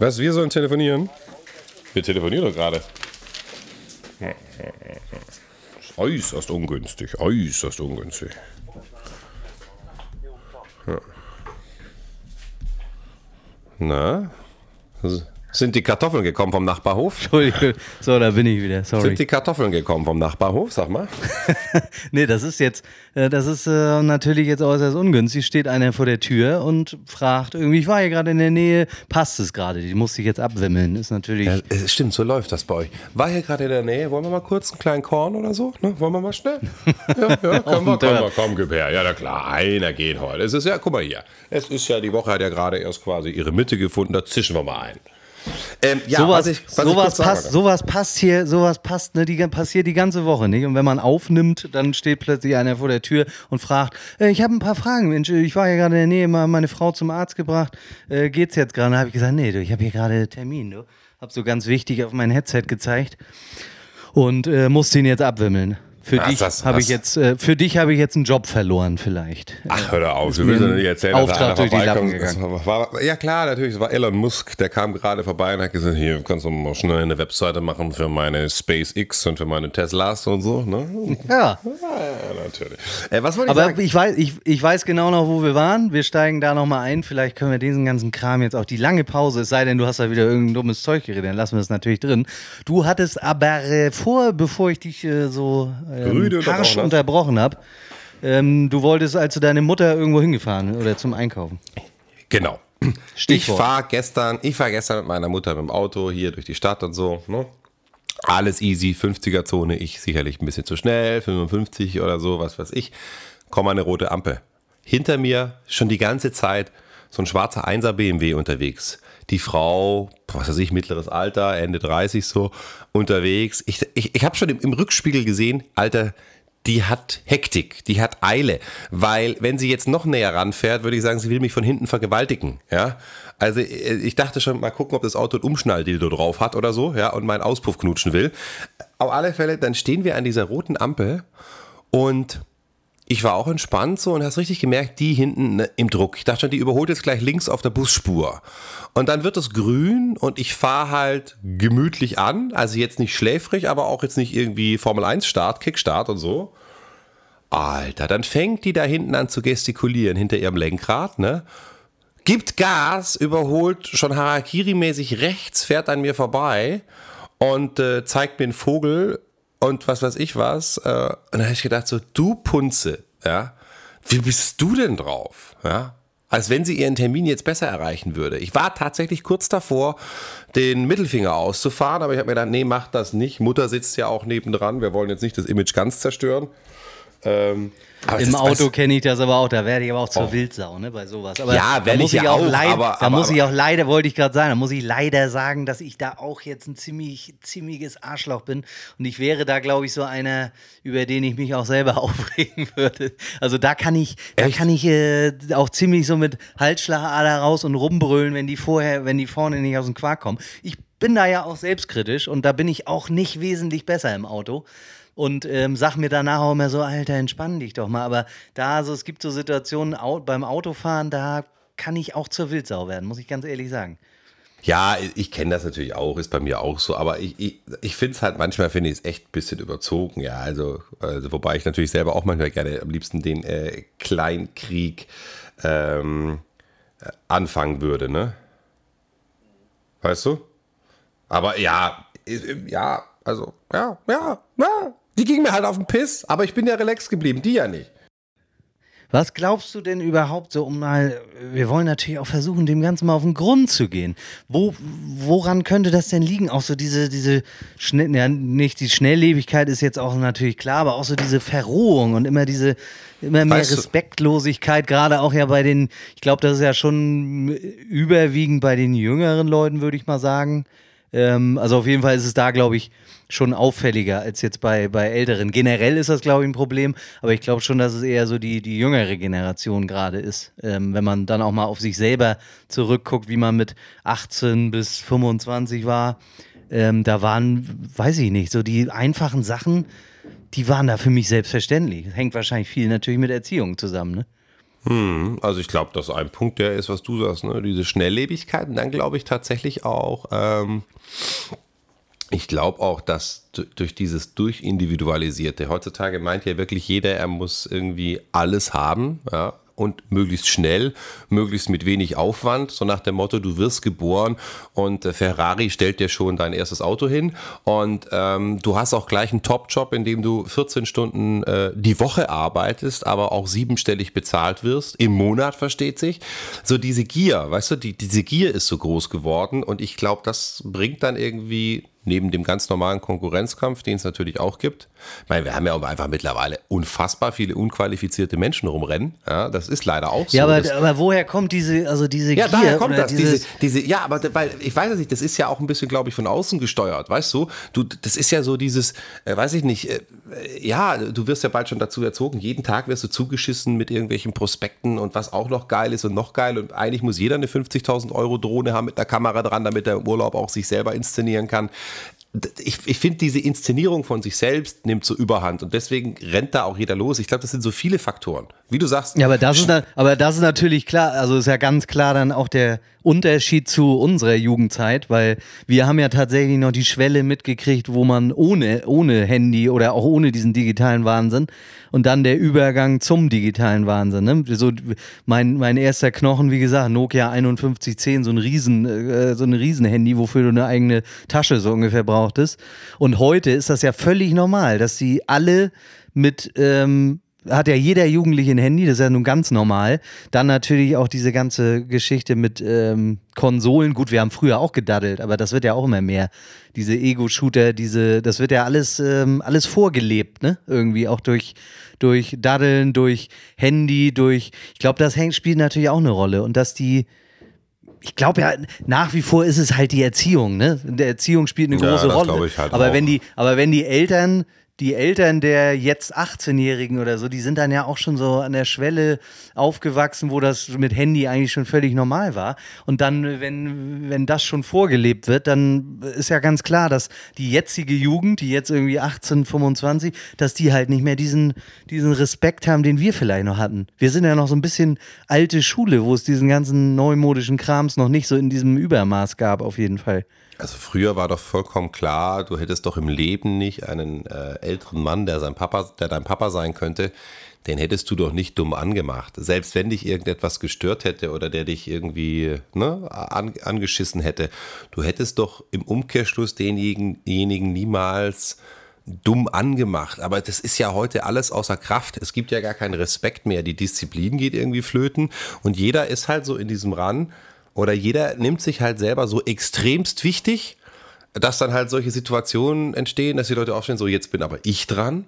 Was, wir sollen telefonieren? Wir telefonieren doch gerade. Äußerst ungünstig, äußerst ungünstig. Ja. Na? Sind die Kartoffeln gekommen vom Nachbarhof? Entschuldigung. So, da bin ich wieder. Sorry. Sind die Kartoffeln gekommen vom Nachbarhof, sag mal? Nee, das ist jetzt, äh, das ist äh, natürlich jetzt äußerst ungünstig. Steht einer vor der Tür und fragt irgendwie, ich war hier gerade in der Nähe, passt es gerade? Die muss ich jetzt abwimmeln. Ist natürlich. Ja, stimmt, so läuft das bei euch. War hier gerade in der Nähe, wollen wir mal kurz einen kleinen Korn oder so? Ne? Wollen wir mal schnell? Ja, ja, können wir, können wir, komm, gib her. Ja, na klar, einer geht heute. Es ist ja, guck mal hier, es ist ja, die Woche hat ja gerade erst quasi ihre Mitte gefunden, da zischen wir mal ein. Ähm, ja, sowas, was ich, was sowas, passt, sowas passt hier, sowas passt, ne, die passiert die ganze Woche nicht. Und wenn man aufnimmt, dann steht plötzlich einer vor der Tür und fragt, äh, ich habe ein paar Fragen, Mensch, ich war hier gerade in der Nähe, mal meine Frau zum Arzt gebracht, äh, geht's jetzt gerade? Dann habe ich gesagt, nee, du, ich habe hier gerade Termin, du. Hab so ganz wichtig auf mein Headset gezeigt und äh, musste ihn jetzt abwimmeln. Für Was, dich habe ich jetzt, äh, für dich habe ich jetzt einen Job verloren, vielleicht. Ach, hör doch auf, wir müssen doch nicht erzählen, Auftrag dass Lappen vorbeikommt. War, ja klar, natürlich, es war Elon Musk, der kam gerade vorbei und hat gesagt, hier, kannst du mal schnell eine Webseite machen für meine SpaceX und für meine Teslas und so, ne? Ja. Ja, natürlich. Äh, was wollte ich Aber sagen? ich weiß, ich, ich weiß genau noch, wo wir waren. Wir steigen da nochmal ein. Vielleicht können wir diesen ganzen Kram jetzt auch die lange Pause, es sei denn, du hast da wieder irgendein dummes Zeug geredet, dann lassen wir das natürlich drin. Du hattest aber äh, vor, bevor ich dich äh, so ähm, harsch unterbrochen habe, ähm, du wolltest, als du deine Mutter irgendwo hingefahren oder zum Einkaufen. Genau. Ich Stichwort. fahre gestern, ich fahre gestern mit meiner Mutter mit dem Auto hier durch die Stadt und so. Ne? Alles easy, 50er-Zone, ich sicherlich ein bisschen zu schnell, 55 oder so, was weiß ich. Komm eine rote Ampel. Hinter mir schon die ganze Zeit so ein schwarzer 1er BMW unterwegs. Die Frau, was weiß ich, mittleres Alter, Ende 30 so, unterwegs. Ich, ich, ich habe schon im, im Rückspiegel gesehen, Alter, die hat Hektik, die hat Eile, weil wenn sie jetzt noch näher ranfährt, würde ich sagen, sie will mich von hinten vergewaltigen, ja. Also äh, ich dachte schon, mal gucken, ob das Auto ein Umschnalldildo drauf hat oder so, ja, und meinen Auspuff knutschen will. Auf alle Fälle, dann stehen wir an dieser roten Ampel und ich war auch entspannt so und hast richtig gemerkt, die hinten ne, im Druck. Ich dachte schon, die überholt jetzt gleich links auf der Busspur. Und dann wird es grün und ich fahre halt gemütlich an. Also jetzt nicht schläfrig, aber auch jetzt nicht irgendwie Formel 1 Start, Kickstart und so. Alter, dann fängt die da hinten an zu gestikulieren hinter ihrem Lenkrad, ne? gibt Gas, überholt schon Harakiri-mäßig rechts, fährt an mir vorbei und äh, zeigt mir einen Vogel und was weiß ich was. Äh, und dann habe ich gedacht, so, du Punze, ja, wie bist du denn drauf? Ja, als wenn sie ihren Termin jetzt besser erreichen würde. Ich war tatsächlich kurz davor, den Mittelfinger auszufahren, aber ich habe mir gedacht, nee, mach das nicht. Mutter sitzt ja auch nebendran. Wir wollen jetzt nicht das Image ganz zerstören. Ähm, Im Auto kenne ich das aber auch, da werde ich aber auch zur oh. Wildsau, ne, bei sowas. Aber ja, werde ich, ja auch, leid, aber, Da aber, muss ich auch leider, wollte ich gerade sagen, da muss ich leider sagen, dass ich da auch jetzt ein ziemlich, ziemliches Arschloch bin und ich wäre da, glaube ich, so einer, über den ich mich auch selber aufregen würde. Also da kann ich, da Echt? kann ich äh, auch ziemlich so mit Halsschlagader raus und rumbrüllen, wenn die vorher, wenn die vorne nicht aus dem Quark kommen. Ich bin da ja auch selbstkritisch und da bin ich auch nicht wesentlich besser im Auto und ähm, sag mir danach auch immer so, Alter, entspann dich doch mal. Aber da, so, es gibt so Situationen au beim Autofahren, da kann ich auch zur Wildsau werden, muss ich ganz ehrlich sagen. Ja, ich kenne das natürlich auch, ist bei mir auch so, aber ich, ich, ich finde es halt manchmal, finde ich es echt ein bisschen überzogen, ja, also, also wobei ich natürlich selber auch manchmal gerne am liebsten den äh, Kleinkrieg ähm, anfangen würde, ne? Weißt du? Aber ja, ja, also, ja, ja, ja, die ging mir halt auf den Piss, aber ich bin ja relaxed geblieben, die ja nicht. Was glaubst du denn überhaupt so, um mal, wir wollen natürlich auch versuchen, dem Ganzen mal auf den Grund zu gehen. Wo, woran könnte das denn liegen? Auch so diese, diese, Schnell, ja, nicht die Schnelllebigkeit ist jetzt auch natürlich klar, aber auch so diese Verrohung und immer diese, immer mehr weißt Respektlosigkeit, gerade auch ja bei den, ich glaube, das ist ja schon überwiegend bei den jüngeren Leuten, würde ich mal sagen. Ähm, also auf jeden Fall ist es da, glaube ich, schon auffälliger als jetzt bei, bei Älteren. Generell ist das, glaube ich, ein Problem, aber ich glaube schon, dass es eher so die, die jüngere Generation gerade ist. Ähm, wenn man dann auch mal auf sich selber zurückguckt, wie man mit 18 bis 25 war, ähm, da waren, weiß ich nicht, so die einfachen Sachen, die waren da für mich selbstverständlich. Hängt wahrscheinlich viel natürlich mit Erziehung zusammen, ne? Hm, also ich glaube, dass ein Punkt der ist, was du sagst, ne? diese Schnelllebigkeit. Und dann glaube ich tatsächlich auch, ähm, ich glaube auch, dass durch dieses Durchindividualisierte, heutzutage meint ja wirklich jeder, er muss irgendwie alles haben, ja, und möglichst schnell, möglichst mit wenig Aufwand, so nach dem Motto, du wirst geboren und äh, Ferrari stellt dir schon dein erstes Auto hin und ähm, du hast auch gleich einen Top-Job, in dem du 14 Stunden äh, die Woche arbeitest, aber auch siebenstellig bezahlt wirst, im Monat versteht sich. So diese Gier, weißt du, die, diese Gier ist so groß geworden und ich glaube, das bringt dann irgendwie neben dem ganz normalen Konkurrenzkampf, den es natürlich auch gibt. Ich meine, wir haben ja auch einfach mittlerweile unfassbar viele unqualifizierte Menschen rumrennen. Ja, das ist leider auch so. Ja, aber, aber woher kommt diese, also diese ja, Gier? daher kommt das. Diese, diese, ja, aber weil ich weiß es nicht, das ist ja auch ein bisschen, glaube ich, von außen gesteuert, weißt du? Du, das ist ja so dieses, äh, weiß ich nicht, äh, ja, du wirst ja bald schon dazu erzogen, jeden Tag wirst du zugeschissen mit irgendwelchen Prospekten und was auch noch geil ist und noch geil und eigentlich muss jeder eine 50.000 Euro Drohne haben mit einer Kamera dran, damit er im Urlaub auch sich selber inszenieren kann ich, ich finde, diese Inszenierung von sich selbst nimmt so überhand und deswegen rennt da auch jeder los. Ich glaube, das sind so viele Faktoren. Wie du sagst. Ja, aber das, ist, aber das ist natürlich klar, also ist ja ganz klar dann auch der Unterschied zu unserer Jugendzeit, weil wir haben ja tatsächlich noch die Schwelle mitgekriegt, wo man ohne, ohne Handy oder auch ohne diesen digitalen Wahnsinn und dann der Übergang zum digitalen Wahnsinn. Ne? So mein, mein erster Knochen, wie gesagt, Nokia 5110, so ein Riesen, äh, so ein Riesenhandy, wofür du eine eigene Tasche so ungefähr brauchtest. Und heute ist das ja völlig normal, dass sie alle mit ähm, hat ja jeder Jugendliche ein Handy, das ist ja nun ganz normal. Dann natürlich auch diese ganze Geschichte mit ähm, Konsolen. Gut, wir haben früher auch gedaddelt, aber das wird ja auch immer mehr. Diese Ego-Shooter, diese, das wird ja alles, ähm, alles vorgelebt, ne? Irgendwie auch durch, durch Daddeln, durch Handy, durch. Ich glaube, das hängt, spielt natürlich auch eine Rolle. Und dass die, ich glaube ja, nach wie vor ist es halt die Erziehung, ne? Die Erziehung spielt eine große ja, Rolle. Halt aber auch. wenn die, aber wenn die Eltern die Eltern der jetzt 18-Jährigen oder so, die sind dann ja auch schon so an der Schwelle aufgewachsen, wo das mit Handy eigentlich schon völlig normal war. Und dann, wenn, wenn das schon vorgelebt wird, dann ist ja ganz klar, dass die jetzige Jugend, die jetzt irgendwie 18, 25, dass die halt nicht mehr diesen, diesen Respekt haben, den wir vielleicht noch hatten. Wir sind ja noch so ein bisschen alte Schule, wo es diesen ganzen neumodischen Krams noch nicht so in diesem Übermaß gab, auf jeden Fall. Also früher war doch vollkommen klar, du hättest doch im Leben nicht einen äh, älteren Mann, der sein Papa, der dein Papa sein könnte, den hättest du doch nicht dumm angemacht. Selbst wenn dich irgendetwas gestört hätte oder der dich irgendwie ne, an, angeschissen hätte, du hättest doch im Umkehrschluss denjenigen niemals dumm angemacht. Aber das ist ja heute alles außer Kraft. Es gibt ja gar keinen Respekt mehr. Die Disziplin geht irgendwie flöten und jeder ist halt so in diesem Ran oder jeder nimmt sich halt selber so extremst wichtig dass dann halt solche Situationen entstehen, dass die Leute aufstehen, so jetzt bin aber ich dran,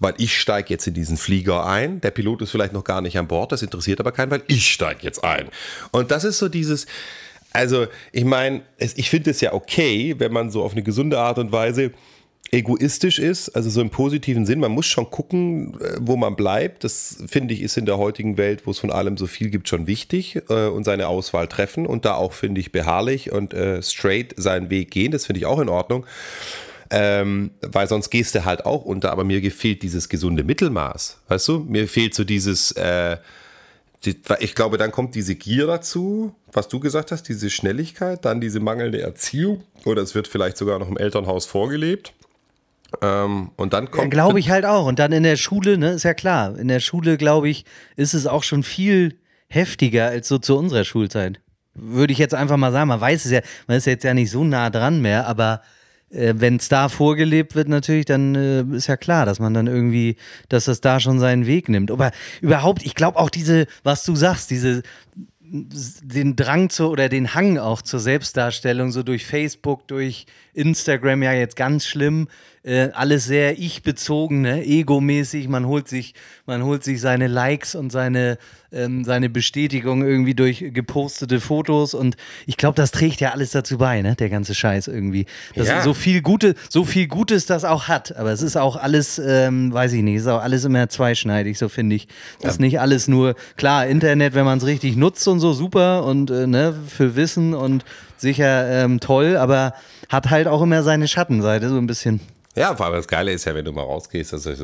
weil ich steige jetzt in diesen Flieger ein. Der Pilot ist vielleicht noch gar nicht an Bord, das interessiert aber keinen, weil ich steige jetzt ein. Und das ist so dieses, also ich meine, ich finde es ja okay, wenn man so auf eine gesunde Art und Weise egoistisch ist, also so im positiven Sinn. Man muss schon gucken, äh, wo man bleibt. Das finde ich ist in der heutigen Welt, wo es von allem so viel gibt, schon wichtig äh, und seine Auswahl treffen und da auch finde ich beharrlich und äh, straight seinen Weg gehen. Das finde ich auch in Ordnung. Ähm, weil sonst gehst du halt auch unter, aber mir gefehlt dieses gesunde Mittelmaß. Weißt du? Mir fehlt so dieses, äh, die, ich glaube, dann kommt diese Gier dazu, was du gesagt hast, diese Schnelligkeit, dann diese mangelnde Erziehung oder es wird vielleicht sogar noch im Elternhaus vorgelebt. Ähm, und dann kommt. Ja, glaube ich halt auch. Und dann in der Schule, ne, ist ja klar. In der Schule, glaube ich, ist es auch schon viel heftiger als so zu unserer Schulzeit. Würde ich jetzt einfach mal sagen. Man weiß es ja, man ist jetzt ja nicht so nah dran mehr, aber äh, wenn es da vorgelebt wird, natürlich, dann äh, ist ja klar, dass man dann irgendwie, dass das da schon seinen Weg nimmt. Aber überhaupt, ich glaube auch diese, was du sagst, diese den Drang zu oder den Hang auch zur Selbstdarstellung, so durch Facebook, durch Instagram ja jetzt ganz schlimm. Äh, alles sehr ich-bezogen, ne? egomäßig. Man holt sich, man holt sich seine Likes und seine, ähm, seine Bestätigung irgendwie durch gepostete Fotos. Und ich glaube, das trägt ja alles dazu bei, ne? Der ganze Scheiß irgendwie. Dass ja. so viel Gute, so viel Gutes das auch hat. Aber es ist auch alles, ähm, weiß ich nicht, ist auch alles immer zweischneidig, so finde ich. Das ja. ist nicht alles nur, klar, Internet, wenn man es richtig nutzt und so, super und äh, ne, für Wissen und sicher ähm, toll, aber hat halt auch immer seine Schattenseite, so ein bisschen. Ja, vor allem das Geile ist ja, wenn du mal rausgehst, also ich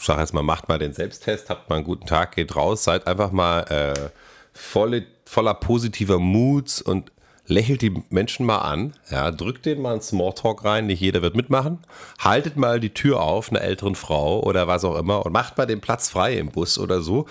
sag jetzt mal, macht mal den Selbsttest, habt mal einen guten Tag, geht raus, seid einfach mal äh, volle, voller positiver Moods und lächelt die Menschen mal an, ja, drückt denen mal einen Smalltalk rein, nicht jeder wird mitmachen, haltet mal die Tür auf einer älteren Frau oder was auch immer und macht mal den Platz frei im Bus oder so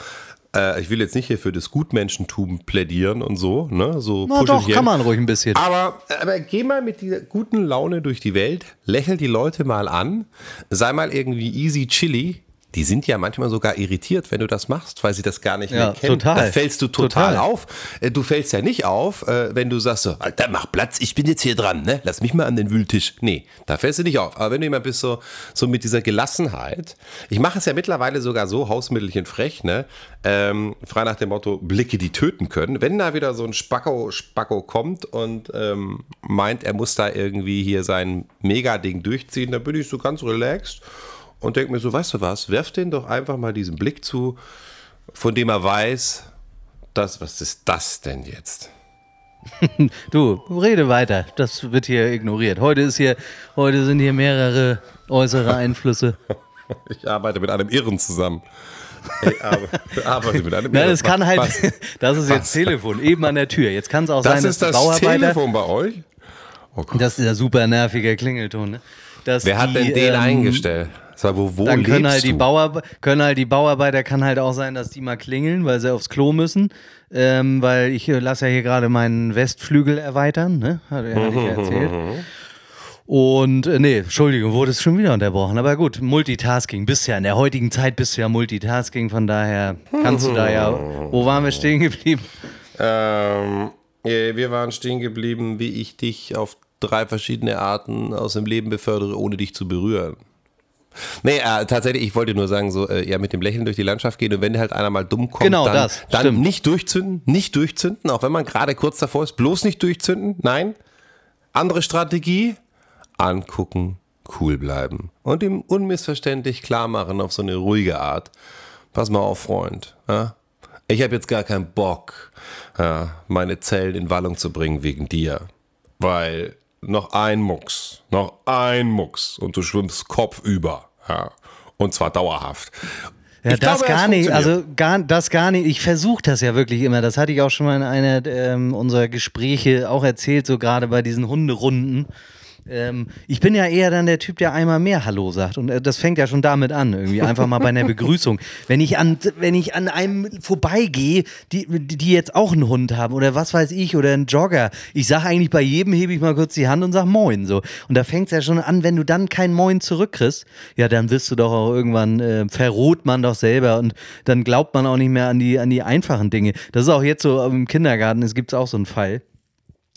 äh, ich will jetzt nicht hier für das Gutmenschentum plädieren und so, ne? So Na doch, kann man ruhig ein bisschen. Aber, aber geh mal mit dieser guten Laune durch die Welt, lächel die Leute mal an, sei mal irgendwie easy chilly, die sind ja manchmal sogar irritiert, wenn du das machst, weil sie das gar nicht ja, mehr kennen. Total. Da fällst du total, total, auf. Äh, du fällst ja nicht auf, äh, wenn du sagst so, Alter, mach Platz, ich bin jetzt hier dran, ne? Lass mich mal an den Wühltisch. Nee, da fällst du nicht auf. Aber wenn du immer bist so, so mit dieser Gelassenheit, ich mache es ja mittlerweile sogar so, Hausmittelchen frech, ne? Ähm, frei nach dem Motto, Blicke, die töten können. Wenn da wieder so ein Spacko, Spacko kommt und ähm, meint, er muss da irgendwie hier sein Mega-Ding durchziehen, dann bin ich so ganz relaxed und denke mir so, weißt du was, werf den doch einfach mal diesen Blick zu, von dem er weiß, das, was ist das denn jetzt? du, rede weiter. Das wird hier ignoriert. Heute ist hier, heute sind hier mehrere äußere Einflüsse. ich arbeite mit einem Irren zusammen. Ich arbeite mit einem Irren. Nein, das kann halt, was? das ist jetzt was? Telefon, eben an der Tür. Jetzt kann es auch das sein, dass das Bauarbeiter. Telefon bei euch? Oh das ist der super nervige Klingelton, ne? Wer die, hat denn den ähm, eingestellt? Sag, wo, wo dann können halt, die Bauar können halt die Bauarbeiter, kann halt auch sein, dass die mal klingeln, weil sie aufs Klo müssen. Ähm, weil ich äh, lasse ja hier gerade meinen Westflügel erweitern, ne? Hat, ich ja erzählt. Und äh, nee, Entschuldigung, wurde es schon wieder unterbrochen. Aber gut, Multitasking bist ja in der heutigen Zeit bist du ja Multitasking, von daher kannst du da ja. Wo waren wir stehen geblieben? Ähm, wir waren stehen geblieben, wie ich dich auf drei verschiedene Arten aus dem Leben befördere, ohne dich zu berühren. Nee, äh, tatsächlich, ich wollte nur sagen, so, äh, ja, mit dem Lächeln durch die Landschaft gehen und wenn halt einer mal dumm kommt, genau dann, das, dann nicht durchzünden, nicht durchzünden, auch wenn man gerade kurz davor ist, bloß nicht durchzünden, nein. Andere Strategie, angucken, cool bleiben und ihm unmissverständlich klar machen auf so eine ruhige Art. Pass mal auf, Freund. Ja? Ich habe jetzt gar keinen Bock, ja, meine Zellen in Wallung zu bringen wegen dir. Weil noch ein Mucks, noch ein Mucks und du schwimmst kopfüber. Ja. Und zwar dauerhaft. Ja, Ich das glaube, gar nicht, also gar, das gar nicht. Ich versuche das ja wirklich immer. Das hatte ich auch schon mal in einer ähm, unserer Gespräche auch erzählt, so gerade bei diesen Hunderunden. Ähm, ich bin ja eher dann der Typ, der einmal mehr Hallo sagt. Und äh, das fängt ja schon damit an, irgendwie einfach mal bei einer Begrüßung. Wenn ich an, wenn ich an einem vorbeigehe, die, die jetzt auch einen Hund haben oder was weiß ich, oder einen Jogger, ich sage eigentlich bei jedem, hebe ich mal kurz die Hand und sage Moin. So. Und da fängt es ja schon an, wenn du dann kein Moin zurückkriegst, ja, dann wirst du doch auch irgendwann, äh, verroht man doch selber und dann glaubt man auch nicht mehr an die, an die einfachen Dinge. Das ist auch jetzt so im Kindergarten, es gibt auch so einen Fall.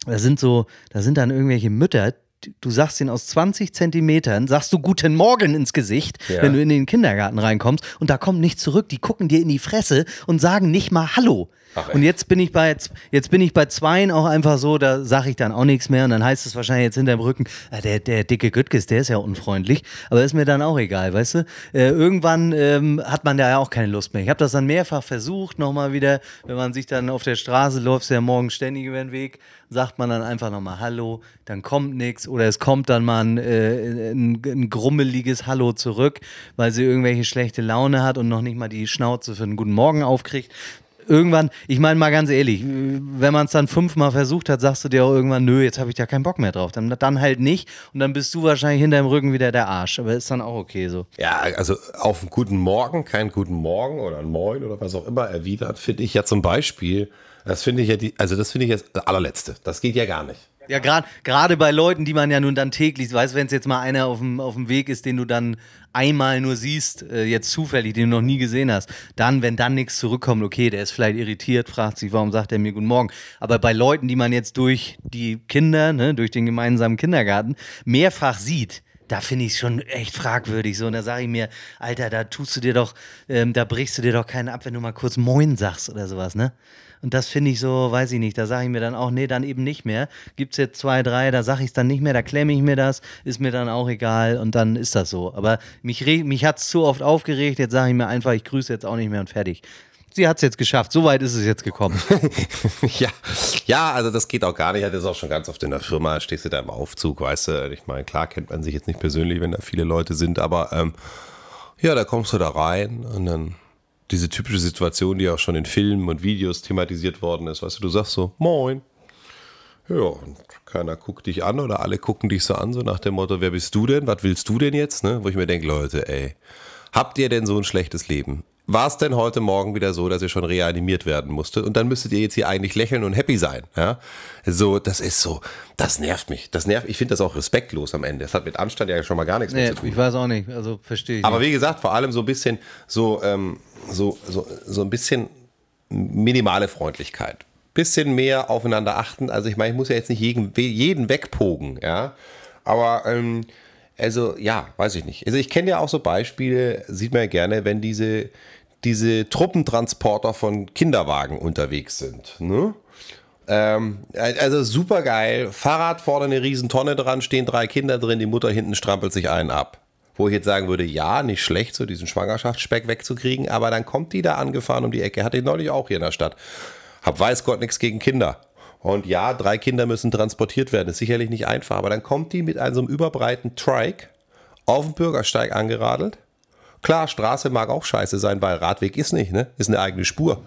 Da sind so, da sind dann irgendwelche Mütter, du sagst ihnen aus 20 Zentimetern, sagst du Guten Morgen ins Gesicht, Ja. wenn du in den Kindergarten reinkommst und da kommt nichts zurück. Die gucken dir in die Fresse und sagen nicht mal Hallo. Ach, und jetzt bin ich bei jetzt bin ich bei zweien auch einfach so, da sage ich dann auch nichts mehr und dann heißt es wahrscheinlich jetzt hinterm Rücken, ah, der, der dicke Güttges, der ist ja unfreundlich, aber ist mir dann auch egal, weißt du? Äh, irgendwann ähm, hat man da ja auch keine Lust mehr. Ich habe das dann mehrfach versucht, nochmal wieder, wenn man sich dann auf der Straße läuft, ja morgen ständig über den Weg, sagt man dann einfach nochmal Hallo, dann kommt nichts oder es kommt dann mal ein, äh, ein, ein grummeliges Hallo zurück, weil sie irgendwelche schlechte Laune hat und noch nicht mal die Schnauze für einen guten Morgen aufkriegt. Irgendwann, ich meine mal ganz ehrlich, wenn man es dann fünfmal versucht hat, sagst du dir auch irgendwann, nö, jetzt habe ich da keinen Bock mehr drauf. Dann, dann halt nicht und dann bist du wahrscheinlich hinterm Rücken wieder der Arsch. Aber ist dann auch okay so. Ja, also auf einen guten Morgen, keinen guten Morgen oder ein Moin oder was auch immer erwidert, finde ich ja zum Beispiel, das finde ich ja die, also das finde ich jetzt das allerletzte. Das geht ja gar nicht. Ja, gerade gerade bei Leuten, die man ja nun dann täglich, weißt du, wenn es jetzt mal einer auf dem, auf dem Weg ist, den du dann einmal nur siehst, äh, jetzt zufällig, den du noch nie gesehen hast, dann, wenn dann nichts zurückkommt, okay, der ist vielleicht irritiert, fragt sich, warum sagt er mir Guten Morgen. Aber bei Leuten, die man jetzt durch die Kinder, ne, durch den gemeinsamen Kindergarten mehrfach sieht, da finde ich es schon echt fragwürdig so. Und da sage ich mir, Alter, da tust du dir doch, ähm, da brichst du dir doch keinen ab, wenn du mal kurz Moin sagst oder sowas, ne? Und das finde ich so, weiß ich nicht, da sage ich mir dann auch, nee, dann eben nicht mehr. Gibt es jetzt zwei, drei, da sage ich es dann nicht mehr, da klemme ich mir das, ist mir dann auch egal und dann ist das so. Aber mich, mich hat es zu oft aufgeregt, jetzt sage ich mir einfach, ich grüße jetzt auch nicht mehr und fertig. Sie hat es jetzt geschafft, so weit ist es jetzt gekommen. ja, ja, also das geht auch gar nicht. Ich hatte auch schon ganz oft in der Firma, stehst du da im Aufzug, weißt du, ich meine, klar kennt man sich jetzt nicht persönlich, wenn da viele Leute sind, aber ähm, ja, da kommst du da rein und dann diese typische Situation, die auch schon in Filmen und Videos thematisiert worden ist, weißt du, du sagst so, moin. Ja, und keiner guckt dich an oder alle gucken dich so an, so nach dem Motto, wer bist du denn? Was willst du denn jetzt? Ne? Wo ich mir denke, Leute, ey, habt ihr denn so ein schlechtes Leben? War es denn heute Morgen wieder so, dass ihr schon reanimiert werden musstet? Und dann müsstet ihr jetzt hier eigentlich lächeln und happy sein. Ja? So, das ist so, das nervt mich. Das nervt, ich finde das auch respektlos am Ende. Das hat mit Anstand ja schon mal gar nichts nee, mehr zu tun. ich weiß auch nicht, also verstehe ich Aber nicht. wie gesagt, vor allem so ein bisschen so, ähm, so, so, so ein bisschen minimale Freundlichkeit. Bisschen mehr aufeinander achten. Also ich meine, ich muss ja jetzt nicht jeden, jeden wegpogen, ja. Aber ähm, also ja, weiß ich nicht. Also ich kenne ja auch so Beispiele, sieht man ja gerne, wenn diese, diese Truppentransporter von Kinderwagen unterwegs sind. Ne? Ähm, also super geil. Fahrrad vorne eine riesen Tonne dran, stehen drei Kinder drin, die Mutter hinten strampelt sich einen ab. Wo ich jetzt sagen würde, ja, nicht schlecht, so diesen Schwangerschaftsspeck wegzukriegen, aber dann kommt die da angefahren um die Ecke, hatte ich neulich auch hier in der Stadt. Hab weiß Gott nichts gegen Kinder. Und ja, drei Kinder müssen transportiert werden, ist sicherlich nicht einfach, aber dann kommt die mit einem so einem überbreiten Trike auf dem Bürgersteig angeradelt. Klar, Straße mag auch scheiße sein, weil Radweg ist nicht, ne? Ist eine eigene Spur.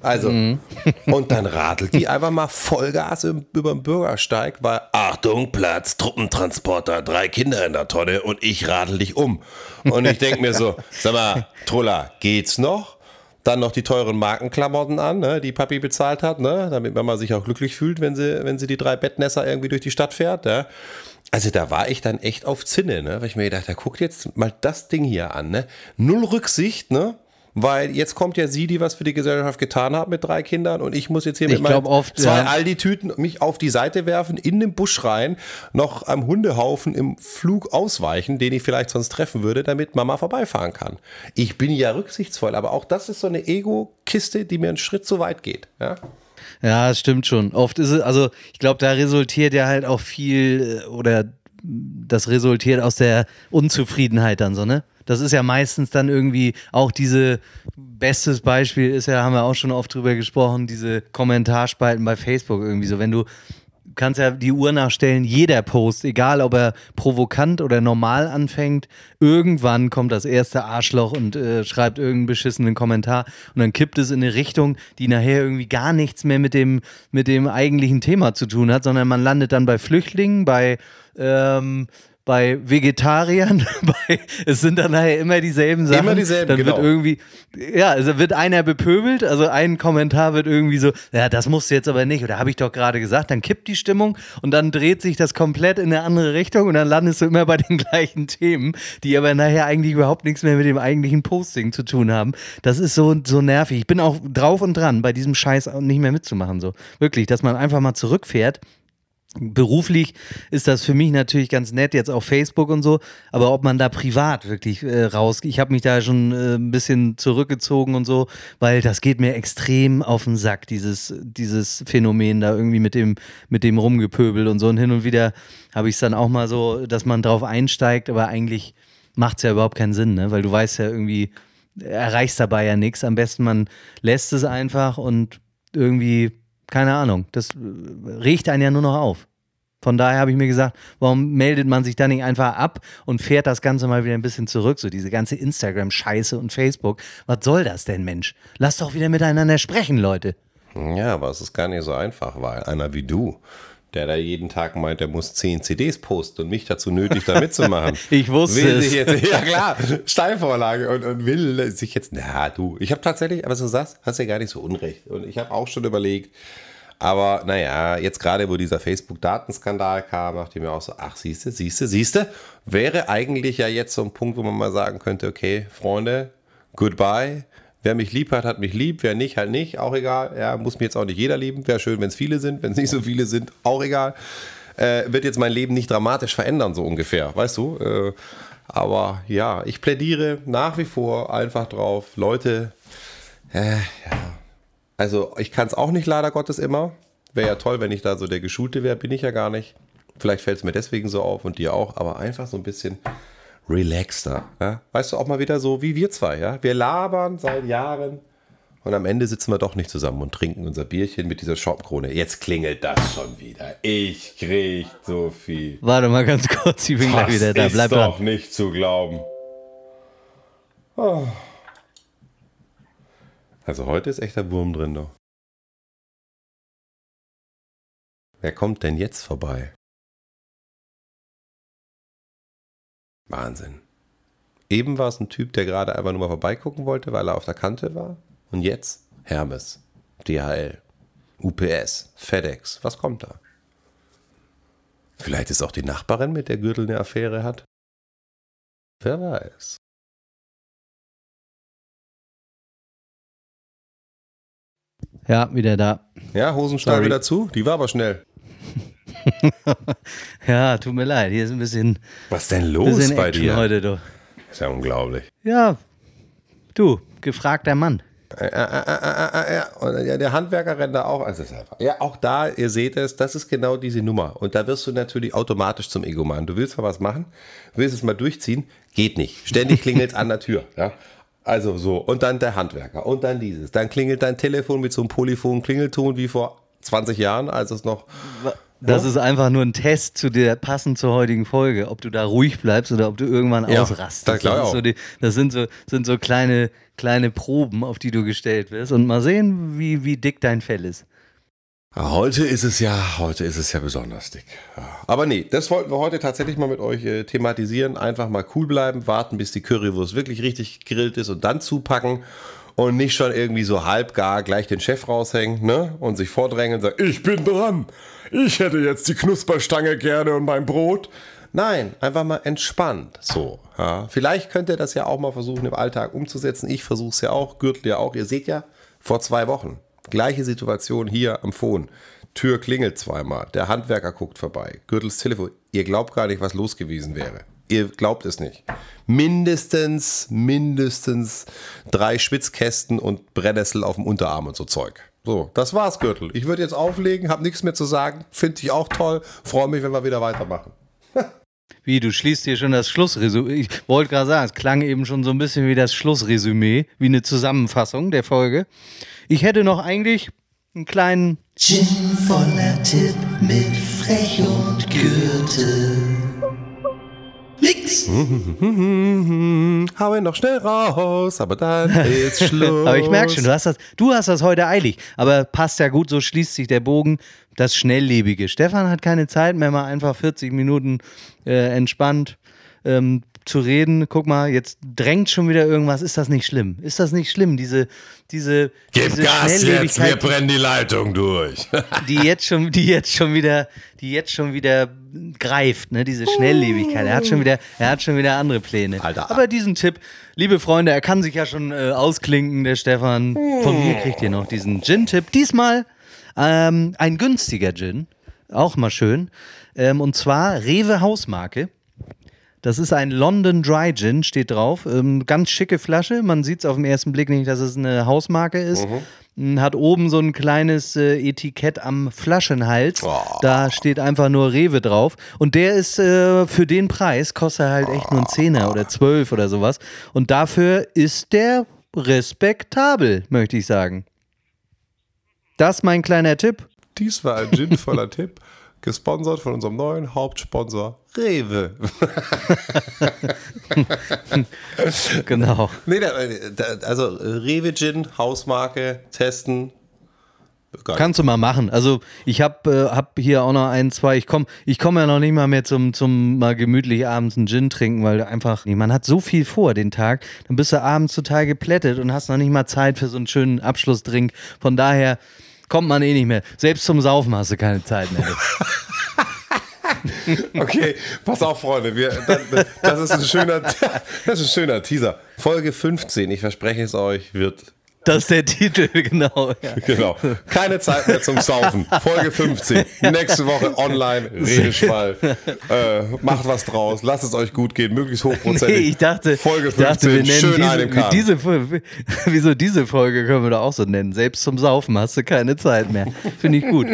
Also, und dann radelt die einfach mal Vollgas über den Bürgersteig, weil Achtung, Platz, Truppentransporter, drei Kinder in der Tonne und ich radel dich um. Und ich denke mir so, sag mal, Trulla, geht's noch? Dann noch die teuren Markenklamotten an, ne, die Papi bezahlt hat, ne, damit Mama sich auch glücklich fühlt, wenn sie, wenn sie die drei Bettnässer irgendwie durch die Stadt fährt. Ja. Also da war ich dann echt auf Zinne, ne, weil ich mir gedacht, da guckt jetzt mal das Ding hier an, ne, null Rücksicht, ne, weil jetzt kommt ja sie, die was für die Gesellschaft getan hat mit drei Kindern und ich muss jetzt hier Ich mit meinen oft, zwei ja. Aldi-Tüten mich auf die Seite werfen, in den Busch rein, noch am Hundehaufen im Flug ausweichen, den ich vielleicht sonst treffen würde, damit Mama vorbeifahren kann. Ich bin ja rücksichtsvoll, aber auch das ist so eine Ego-Kiste, die mir einen Schritt zu weit geht. Ja? Ja, das stimmt schon. Oft ist es, also ich glaube, da resultiert ja halt auch viel äh, oder das resultiert aus der Unzufriedenheit dann so, ne? Das ist ja meistens dann irgendwie auch diese, bestes Beispiel ist ja, haben wir auch schon oft drüber gesprochen, diese Kommentarspalten bei Facebook irgendwie so, wenn du kannst ja die Uhr nachstellen, jeder Post, egal ob er provokant oder normal anfängt, irgendwann kommt das erste Arschloch und äh, schreibt irgendeinen beschissenen Kommentar und dann kippt es in eine Richtung, die nachher irgendwie gar nichts mehr mit dem, mit dem eigentlichen Thema zu tun hat, sondern man landet dann bei Flüchtlingen, bei ähm, bei Vegetariern, bei, es sind dann nachher immer dieselben Sachen. Immer dieselben, dann genau. wird irgendwie, ja, also wird einer bepöbelt, also ein Kommentar wird irgendwie so, ja, das musst du jetzt aber nicht, oder habe ich doch gerade gesagt, dann kippt die Stimmung und dann dreht sich das komplett in eine andere Richtung und dann landest du immer bei den gleichen Themen, die aber nachher eigentlich überhaupt nichts mehr mit dem eigentlichen Posting zu tun haben. Das ist so, so nervig. Ich bin auch drauf und dran, bei diesem Scheiß nicht mehr mitzumachen, so. Wirklich, dass man einfach mal zurückfährt Beruflich ist das für mich natürlich ganz nett, jetzt auf Facebook und so, aber ob man da privat wirklich äh, raus, ich habe mich da schon äh, ein bisschen zurückgezogen und so, weil das geht mir extrem auf den Sack, dieses, dieses Phänomen da irgendwie mit dem, mit dem Rumgepöbel und so. Und hin und wieder habe ich es dann auch mal so, dass man drauf einsteigt, aber eigentlich macht es ja überhaupt keinen Sinn, ne? weil du weißt ja irgendwie, erreichst dabei ja nichts. Am besten man lässt es einfach und irgendwie keine Ahnung, das äh, regt einen ja nur noch auf. Von daher habe ich mir gesagt, warum meldet man sich da nicht einfach ab und fährt das Ganze mal wieder ein bisschen zurück? So diese ganze Instagram-Scheiße und Facebook. Was soll das denn, Mensch? Lass doch wieder miteinander sprechen, Leute. Ja, aber es ist gar nicht so einfach, weil einer wie du, der da jeden Tag meint, er muss zehn CDs posten und mich dazu nötigt, da mitzumachen. ich wusste will es. Sich jetzt, ja klar, Steilvorlage und, und will sich jetzt, na du, ich habe tatsächlich, was du sagst, hast ja gar nicht so unrecht. Und ich habe auch schon überlegt, aber naja, jetzt gerade, wo dieser Facebook-Datenskandal kam, dachte ich mir auch so, ach, siehste, siehste, siehste, wäre eigentlich ja jetzt so ein Punkt, wo man mal sagen könnte, okay, Freunde, goodbye. Wer mich lieb hat, hat mich lieb. Wer nicht, halt nicht. Auch egal. Ja, muss mir jetzt auch nicht jeder lieben. Wäre schön, wenn es viele sind. Wenn es nicht so viele sind, auch egal. Äh, wird jetzt mein Leben nicht dramatisch verändern, so ungefähr. Weißt du? Äh, aber ja, ich plädiere nach wie vor einfach drauf. Leute, äh, ja. Also ich kann es auch nicht leider Gottes immer. Wäre ja toll, wenn ich da so der Geschulte wäre. Bin ich ja gar nicht. Vielleicht fällt es mir deswegen so auf und dir auch. Aber einfach so ein bisschen relaxter. Ja? Weißt du, auch mal wieder so wie wir zwei. Ja? Wir labern seit Jahren und am Ende sitzen wir doch nicht zusammen und trinken unser Bierchen mit dieser Shopkrone. Jetzt klingelt das schon wieder. Ich krieg so viel. Warte mal ganz kurz, ich bin gleich wieder da. Bleib ist dran. doch nicht zu glauben. Oh. Also heute ist echter Wurm drin doch. Wer kommt denn jetzt vorbei? Wahnsinn. Eben war es ein Typ, der gerade einfach nur mal vorbeigucken wollte, weil er auf der Kante war. Und jetzt Hermes, DHL, UPS, FedEx. Was kommt da? Vielleicht ist auch die Nachbarin, mit der Gürtel eine Affäre hat. Wer weiß. Ja, wieder da. Ja, Hosenstall Sorry. wieder zu? Die war aber schnell. Ja, tut mir leid. Hier ist ein bisschen, Was ist denn los bei Action dir? heute, du. Ist ja unglaublich. Ja, du, gefragter Mann. Äh, ja. Und ja, der Handwerker rennt da auch. Also. Ja, auch da, ihr seht es, das ist genau diese Nummer. Und da wirst du natürlich automatisch zum Egoman. Du willst mal was machen, willst es mal durchziehen, geht nicht. Ständig klingelt es an der Tür. Ja. Also so. Und dann der Handwerker. Und dann dieses. Dann klingelt dein Telefon mit so einem polyphonen Klingelton wie vor 20 Jahren, als es noch. Das ist einfach nur ein Test zu der passend zur heutigen Folge, ob du da ruhig bleibst oder ob du irgendwann Ja, ausrastest. das auch. so die, das sind so, sind so kleine, kleine Proben, auf die du gestellt wirst. Und mal sehen, wie, wie dick dein Fell ist. Heute ist es ja, heute ist es ja besonders dick. Aber nee, das wollten wir heute tatsächlich mal mit euch äh, thematisieren. Einfach mal cool bleiben, warten, bis die Currywurst wirklich richtig gegrillt ist und dann zupacken und nicht schon irgendwie so halbgar gleich den Chef raushängen, ne? Und sich vordrängen und sagen, ich bin dran. Ich hätte jetzt die Knusperstange gerne und mein Brot. Nein, einfach mal entspannt. So, ja. Vielleicht könnt ihr das ja auch mal versuchen im Alltag umzusetzen. Ich versuche es ja auch, Gürtel ja auch. Ihr seht ja, vor zwei Wochen, gleiche Situation hier am Phone. Tür klingelt zweimal, der Handwerker guckt vorbei, Gürtels Telefon. Ihr glaubt gar nicht, was los gewesen wäre. Ihr glaubt es nicht. Mindestens, mindestens drei Schwitzkästen und Brennnessel auf dem Unterarm und so Zeug. So, das war's, Gürtel. Ich würde jetzt auflegen, habe nichts mehr zu sagen. Finde ich auch toll. Freue mich, wenn wir wieder weitermachen. Wie, du schließt hier schon das Schlussresümee. Ich wollte gerade sagen, es klang eben schon so ein bisschen wie das Schlussresümee, wie eine Zusammenfassung der Folge. Ich hätte noch eigentlich einen kleinen. Gin voller Tipp mit Frech und Gürtel. Nix. Hau ihn noch schnell raus, aber dann ist Schluss. Aber ich merke schon, du hast, das, du hast das heute eilig. Aber passt ja gut, so schließt sich der Bogen. Das Schnelllebige. Stefan hat keine Zeit mehr, mal einfach 40 Minuten äh, entspannt ähm, zu reden. Guck mal, jetzt drängt schon wieder irgendwas. Ist das nicht schlimm? Ist das nicht schlimm? Diese, diese, Gib diese Gas jetzt, wir brennen die Leitung durch. die jetzt schon, die jetzt schon wieder, die jetzt schon wieder greift, ne? Diese Schnelllebigkeit. Er hat schon wieder, er hat schon wieder andere Pläne. Alter. Aber diesen Tipp, liebe Freunde, er kann sich ja schon äh, ausklinken, der Stefan. Von mir kriegt ihr noch diesen Gin-Tipp. Diesmal ähm, ein günstiger Gin, auch mal schön. Ähm, und zwar Rewe Hausmarke. Das ist ein London Dry Gin, steht drauf. Ähm, ganz schicke Flasche. Man sieht es auf den ersten Blick nicht, dass es eine Hausmarke ist. Mm, Hat oben so ein kleines äh, Etikett am Flaschenhals. Da steht einfach nur Rewe drauf. Und der ist äh, für den Preis, kostet er halt echt nur ein Zehner oder zwölf oder sowas. Und dafür ist der respektabel, möchte ich sagen. Das mein kleiner Tipp. Dies war ein Gin voller Tipp, gesponsert von unserem neuen Hauptsponsor Rewe. Genau. nee, also Rewe Gin, Hausmarke, testen. Geil. Kannst du mal machen. Also ich habe äh, hab hier auch noch ein, zwei. Ich komme ich komm ja noch nicht mal mehr zum, zum mal gemütlich abends einen Gin trinken, weil einfach, nee, man hat so viel vor den Tag. Dann bist du abends total geplättet und hast noch nicht mal Zeit für so einen schönen Abschlussdrink. Von daher kommt man eh nicht mehr. Selbst zum Saufen hast du keine Zeit mehr. Okay, pass auf, Freunde. Wir, das, das, ist ein schöner, das ist ein schöner Teaser. Folge 15, ich verspreche es euch, wird Das ist der Titel, genau. Ja. Genau. Keine Zeit mehr zum Saufen. Folge 15. Nächste Woche online. Redeschwall. Äh, macht was draus. Lasst es euch gut gehen. Möglichst hochprozentig. Nee, ich dachte, Folge ich 15. dachte, wir nennen schön einem diese, Kahn. diese, wieso diese Folge können wir doch auch so nennen. Selbst zum Saufen hast du keine Zeit mehr. Finde ich gut.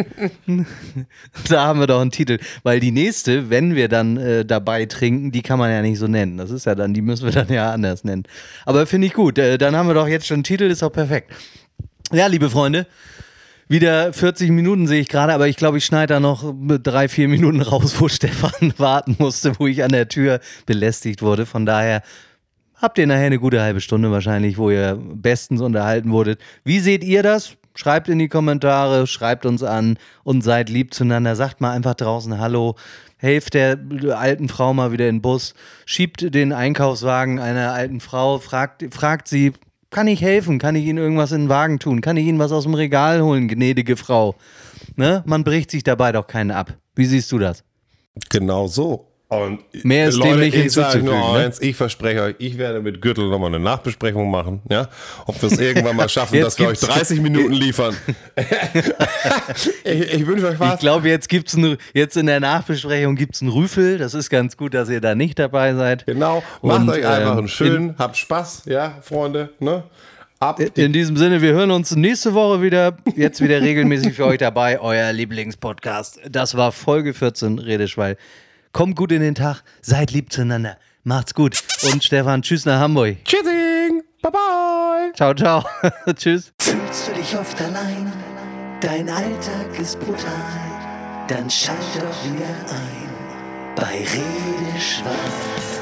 da haben wir doch einen Titel. Weil die nächste, wenn wir dann äh, dabei trinken, die kann man ja nicht so nennen. Das ist ja dann, die müssen wir dann ja anders nennen. Aber finde ich gut. Äh, dann haben wir doch jetzt schon einen Titel, ist auch perfekt. Ja, liebe Freunde. Wieder 40 Minuten sehe ich gerade, aber ich glaube, ich schneide da noch drei, vier Minuten raus, wo Stefan warten musste, wo ich an der Tür belästigt wurde. Von daher habt ihr nachher eine gute halbe Stunde wahrscheinlich, wo ihr bestens unterhalten wurdet. Wie seht ihr das? Schreibt in die Kommentare, schreibt uns an und seid lieb zueinander. Sagt mal einfach draußen Hallo. Helft der alten Frau mal wieder in den Bus. Schiebt den Einkaufswagen einer alten Frau. Fragt, fragt sie, kann ich helfen? Kann ich Ihnen irgendwas in den Wagen tun? Kann ich Ihnen was aus dem Regal holen, gnädige Frau? Ne? Man bricht sich dabei doch keinen ab. Wie siehst du das? Genau so. Und Mehr ist dem Leute, nicht ich sage nur ne? eins, ich verspreche euch, ich werde mit Gürtel nochmal eine Nachbesprechung machen, ja, ob wir es irgendwann mal schaffen, dass wir euch gibt's- 30 Minuten liefern. ich, ich wünsche euch Ich was. glaube, jetzt gibt's ein, jetzt in der Nachbesprechung gibt es einen Rüffel. Das ist ganz gut, dass ihr da nicht dabei seid. Genau, macht Und, euch einfach ähm, einen schönen, habt Spaß, ja, Freunde, ne? Ab In diesem Sinne, wir hören uns nächste Woche wieder. Jetzt wieder regelmäßig für euch dabei. Euer Lieblingspodcast. Das war Folge 14 Redeschwall. Kommt gut in den Tag. Seid lieb zueinander. Macht's gut. Und Stefan, tschüss nach Hamburg. Tschüssing, bye bye. Ciao, ciao. tschüss. Fühlst du dich oft allein? Dein Alltag ist brutal. Dann schalt doch wieder ein bei Redeschwall.